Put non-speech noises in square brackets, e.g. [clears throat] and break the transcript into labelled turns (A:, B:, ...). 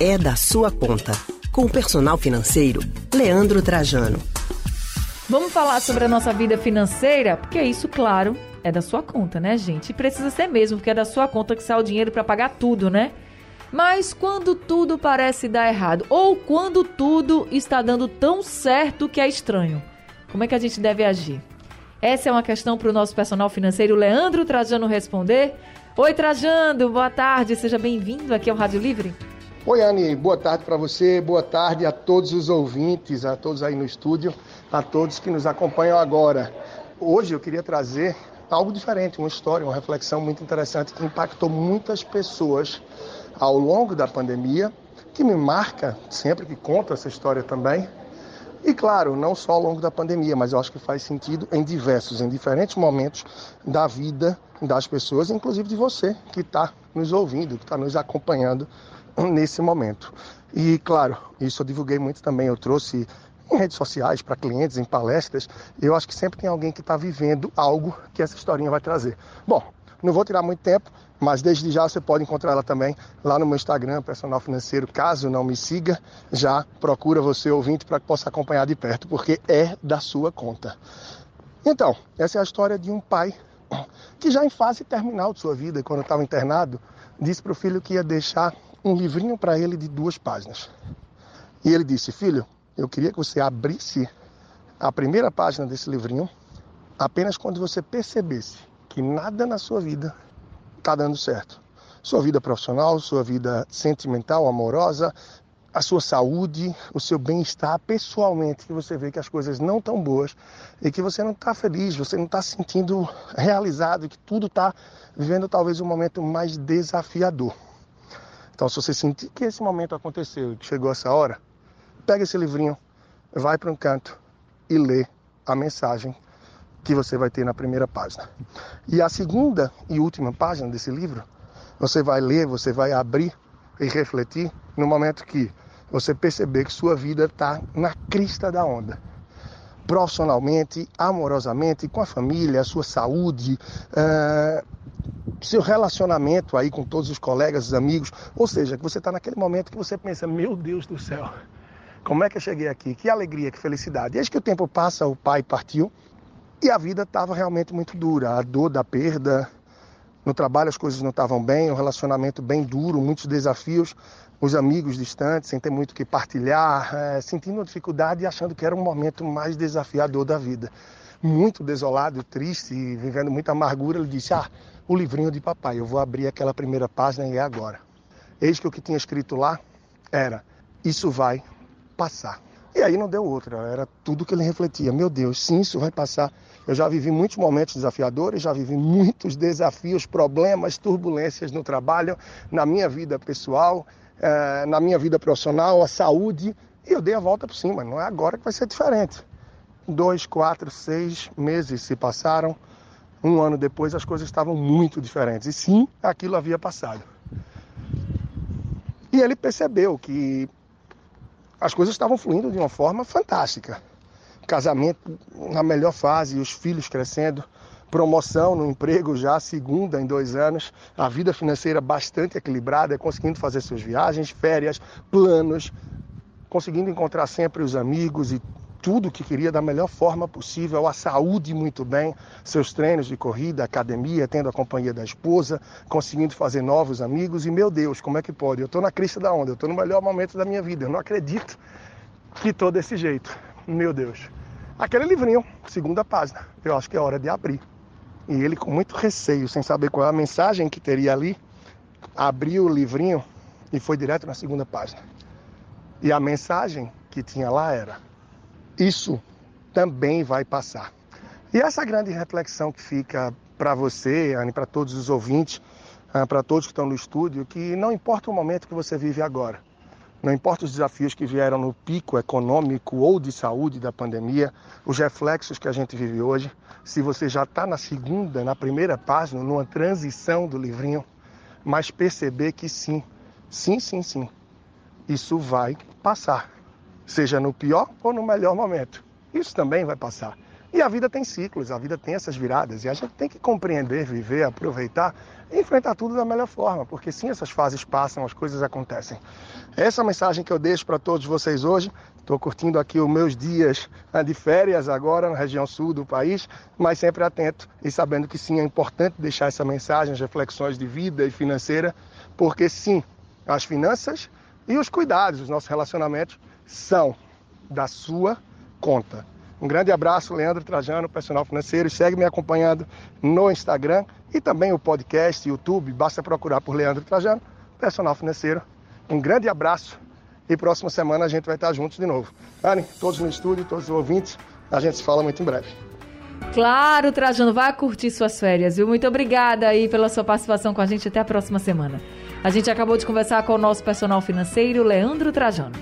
A: é da sua conta. Com o personal financeiro, Leandro Trajano.
B: Vamos falar sobre a nossa vida financeira? Porque isso, claro, é da sua conta, né, gente? E precisa ser mesmo, porque é da sua conta que sai o dinheiro para pagar tudo, né? Mas quando tudo parece dar errado, ou quando tudo está dando tão certo que é estranho, como é que a gente deve agir? Essa é uma questão para o nosso personal financeiro Leandro Trajano responder. Oi, Trajano, boa tarde, seja bem-vindo aqui ao Rádio Livre.
C: Oi, Anne, boa tarde para você, boa tarde a todos os ouvintes, a todos aí no estúdio, a todos que nos acompanham agora. Hoje eu queria trazer algo diferente, uma história, uma reflexão muito interessante que impactou muitas pessoas ao longo da pandemia, que me marca sempre que conto essa história também, e claro, não só ao longo da pandemia, mas eu acho que faz sentido em diversos, em diferentes momentos da vida das pessoas, inclusive de você que está nos ouvindo, que está nos acompanhando [clears throat] nesse momento. E claro, isso eu divulguei muito também, eu trouxe em redes sociais, para clientes, em palestras, eu acho que sempre tem alguém que está vivendo algo que essa historinha vai trazer. Bom, não vou tirar muito tempo, mas desde já você pode encontrar ela também lá no meu Instagram, Personal Financeiro. Caso não me siga, já procura você ouvinte para que possa acompanhar de perto, porque é da sua conta. Então, essa é a história de um pai [clears throat] que já em fase terminal de sua vida, quando estava internado, disse para o filho que ia deixar um livrinho para ele de duas páginas. E ele disse: Filho, eu queria que você abrisse a primeira página desse livrinho apenas quando você percebesse que nada na sua vida está dando certo. Sua vida profissional, sua vida sentimental, amorosa, a sua saúde, o seu bem-estar pessoalmente, que você vê que as coisas não estão boas e que você não está feliz, você não está se sentindo realizado, que tudo está vivendo talvez um momento mais desafiador. Então, se você sentir que esse momento aconteceu, que chegou essa hora, pega esse livrinho, vai para um canto e lê a mensagem que você vai ter na primeira página. E a segunda e última página desse livro, você vai ler, você vai abrir e refletir no momento que você perceber que sua vida está na crista da onda. Profissionalmente, amorosamente, com a família, a sua saúde, uh, seu relacionamento aí com todos os colegas, os amigos. Ou seja, que você está naquele momento que você pensa, meu Deus do céu, como é que eu cheguei aqui? Que alegria, que felicidade. Desde que o tempo passa, o pai partiu, e a vida estava realmente muito dura. A dor da perda, no trabalho as coisas não estavam bem, o relacionamento bem duro, muitos desafios, os amigos distantes, sem ter muito o que partilhar, é, sentindo dificuldade e achando que era um momento mais desafiador da vida. Muito desolado, triste, vivendo muita amargura, ele disse: Ah, o livrinho de papai, eu vou abrir aquela primeira página e é agora. Eis que o que tinha escrito lá era: Isso vai passar. E aí não deu outra, era tudo que ele refletia. Meu Deus, sim, isso vai passar. Eu já vivi muitos momentos desafiadores, já vivi muitos desafios, problemas, turbulências no trabalho, na minha vida pessoal, eh, na minha vida profissional, a saúde. E eu dei a volta por cima. Não é agora que vai ser diferente. Dois, quatro, seis meses se passaram. Um ano depois as coisas estavam muito diferentes. E sim, aquilo havia passado. E ele percebeu que as coisas estavam fluindo de uma forma fantástica. Casamento na melhor fase, os filhos crescendo, promoção no emprego já segunda em dois anos, a vida financeira bastante equilibrada, conseguindo fazer suas viagens, férias, planos, conseguindo encontrar sempre os amigos e tudo que queria da melhor forma possível, a saúde muito bem, seus treinos de corrida, academia, tendo a companhia da esposa, conseguindo fazer novos amigos. E meu Deus, como é que pode? Eu estou na crista da onda, eu estou no melhor momento da minha vida. Eu não acredito que estou desse jeito. Meu Deus. Aquele livrinho, segunda página, eu acho que é hora de abrir. E ele, com muito receio, sem saber qual é a mensagem que teria ali, abriu o livrinho e foi direto na segunda página. E a mensagem que tinha lá era: isso também vai passar. E essa grande reflexão que fica para você, Anne, para todos os ouvintes, ah, para todos que estão no estúdio, que não importa o momento que você vive agora, não importa os desafios que vieram no pico econômico ou de saúde da pandemia, os reflexos que a gente vive hoje, se você já está na segunda, na primeira página, numa transição do livrinho, mas perceber que sim, sim, sim, sim, isso vai passar seja no pior ou no melhor momento. Isso também vai passar. E a vida tem ciclos, a vida tem essas viradas e a gente tem que compreender, viver, aproveitar e enfrentar tudo da melhor forma, porque sim, essas fases passam, as coisas acontecem. Essa é a mensagem que eu deixo para todos vocês hoje. Estou curtindo aqui os meus dias né, de férias agora na região sul do país, mas sempre atento e sabendo que sim, é importante deixar essa mensagem, as reflexões de vida e financeira, porque sim, as finanças e os cuidados, os nossos relacionamentos são da sua conta. Um grande abraço, Leandro Trajano, personal financeiro. Segue me acompanhando no Instagram e também o podcast, YouTube. Basta procurar por Leandro Trajano, personal financeiro. Um grande abraço e próxima semana a gente vai estar juntos de novo. Anne, todos no estúdio, todos os ouvintes, a gente se fala muito em breve.
B: Claro, Trajano, vai curtir suas férias, viu? Muito obrigada aí pela sua participação com a gente. Até a próxima semana. A gente acabou de conversar com o nosso personal financeiro, Leandro Trajano.